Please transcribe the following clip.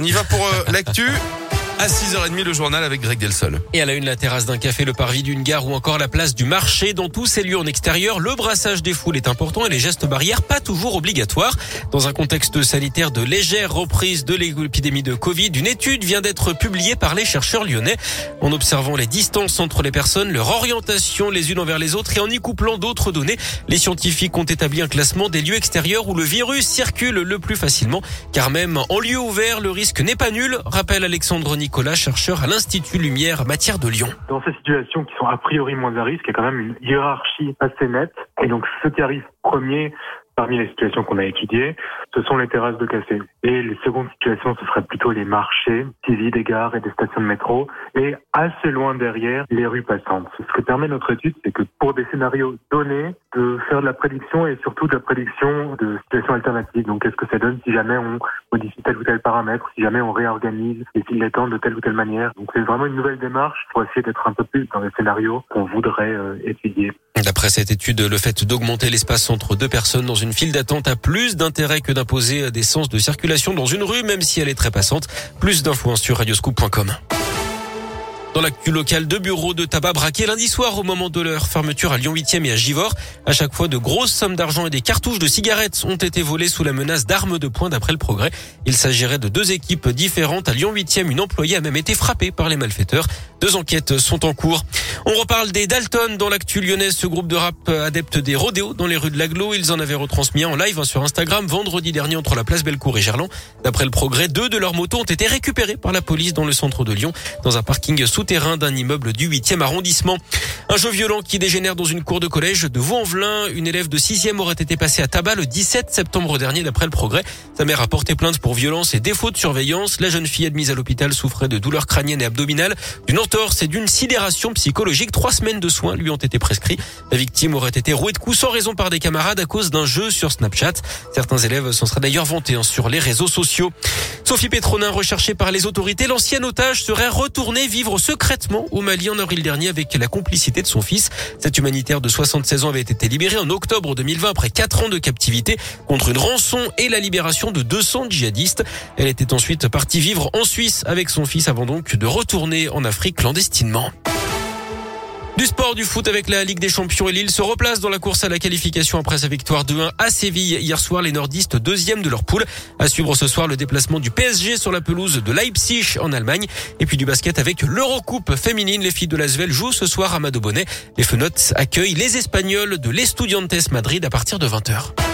On y va pour euh, l'actu. À 6h30, le journal avec Greg Delsol. Et à la une, la terrasse d'un café, le parvis d'une gare ou encore la place du marché. Dans tous ces lieux en extérieur, le brassage des foules est important et les gestes barrières pas toujours obligatoires. Dans un contexte sanitaire de légère reprise de l'épidémie de Covid, une étude vient d'être publiée par les chercheurs lyonnais. En observant les distances entre les personnes, leur orientation les unes envers les autres et en y couplant d'autres données, les scientifiques ont établi un classement des lieux extérieurs où le virus circule le plus facilement. Car même en lieu ouvert, le risque n'est pas nul, rappelle Alexandre Nicolas, chercheur à l'Institut Lumière matière de Lyon. Dans ces situations qui sont a priori moins à risque, il y a quand même une hiérarchie assez nette. Et donc, ce qui arrive premier parmi les situations qu'on a étudiées, ce sont les terrasses de café. Et les secondes situations, ce seraient plutôt les marchés, TV des gares et des stations de métro. Et assez loin derrière, les rues passantes. Ce que permet notre étude, c'est que pour des scénarios donnés, de faire de la prédiction et surtout de la prédiction de situations alternatives. Donc, qu'est-ce que ça donne si jamais on modifie tel ou tel paramètre, si jamais on réorganise les files d'attente de telle ou telle manière. Donc, c'est vraiment une nouvelle démarche pour essayer d'être un peu plus dans les scénarios qu'on voudrait euh, étudier. D'après cette étude, le fait d'augmenter l'espace entre deux personnes dans une file d'attente a plus d'intérêt que d'imposer des sens de circulation dans une rue, même si elle est très passante. Plus d'infos sur radioscoop.com. Dans l'actu locale, deux bureaux de tabac braqués lundi soir au moment de leur fermeture à Lyon 8e et à Givors. À chaque fois, de grosses sommes d'argent et des cartouches de cigarettes ont été volées sous la menace d'armes de poing d'après le progrès. Il s'agirait de deux équipes différentes. À Lyon 8e, une employée a même été frappée par les malfaiteurs. Deux enquêtes sont en cours. On reparle des Dalton dans l'actu lyonnaise, ce groupe de rap adepte des rodéos dans les rues de l'Aglo. Ils en avaient retransmis en live sur Instagram vendredi dernier entre la place Bellecour et Gerland. D'après le progrès, deux de leurs motos ont été récupérées par la police dans le centre de Lyon, dans un parking souterrain d'un immeuble du 8e arrondissement. Un jeu violent qui dégénère dans une cour de collège de Vaux-en-Velin. Une élève de 6e aurait été passée à tabac le 17 septembre dernier d'après le progrès. Sa mère a porté plainte pour violence et défaut de surveillance. La jeune fille admise à l'hôpital souffrait de douleurs crâniennes et abdominales, d'une entorse et d'une sidération psychologique. Trois semaines de soins lui ont été prescrits. La victime aurait été rouée de coups sans raison par des camarades à cause d'un jeu sur Snapchat. Certains élèves s'en seraient d'ailleurs vantés hein, sur les réseaux sociaux. Sophie Pétronin, recherchée par les autorités, l'ancienne otage serait retournée vivre secrètement au Mali en avril dernier avec la complicité de son fils. Cette humanitaire de 76 ans avait été libérée en octobre 2020 après 4 ans de captivité contre une rançon et la libération de 200 djihadistes. Elle était ensuite partie vivre en Suisse avec son fils avant donc de retourner en Afrique clandestinement. Du sport, du foot avec la Ligue des Champions et Lille se replace dans la course à la qualification après sa victoire 2-1 à Séville hier soir. Les nordistes deuxième de leur poule. À suivre ce soir le déplacement du PSG sur la pelouse de Leipzig en Allemagne. Et puis du basket avec l'Eurocoupe féminine. Les filles de l'Asvel jouent ce soir à Madobonnet. Les Fenotes accueillent les Espagnols de l'Estudiantes Madrid à partir de 20h.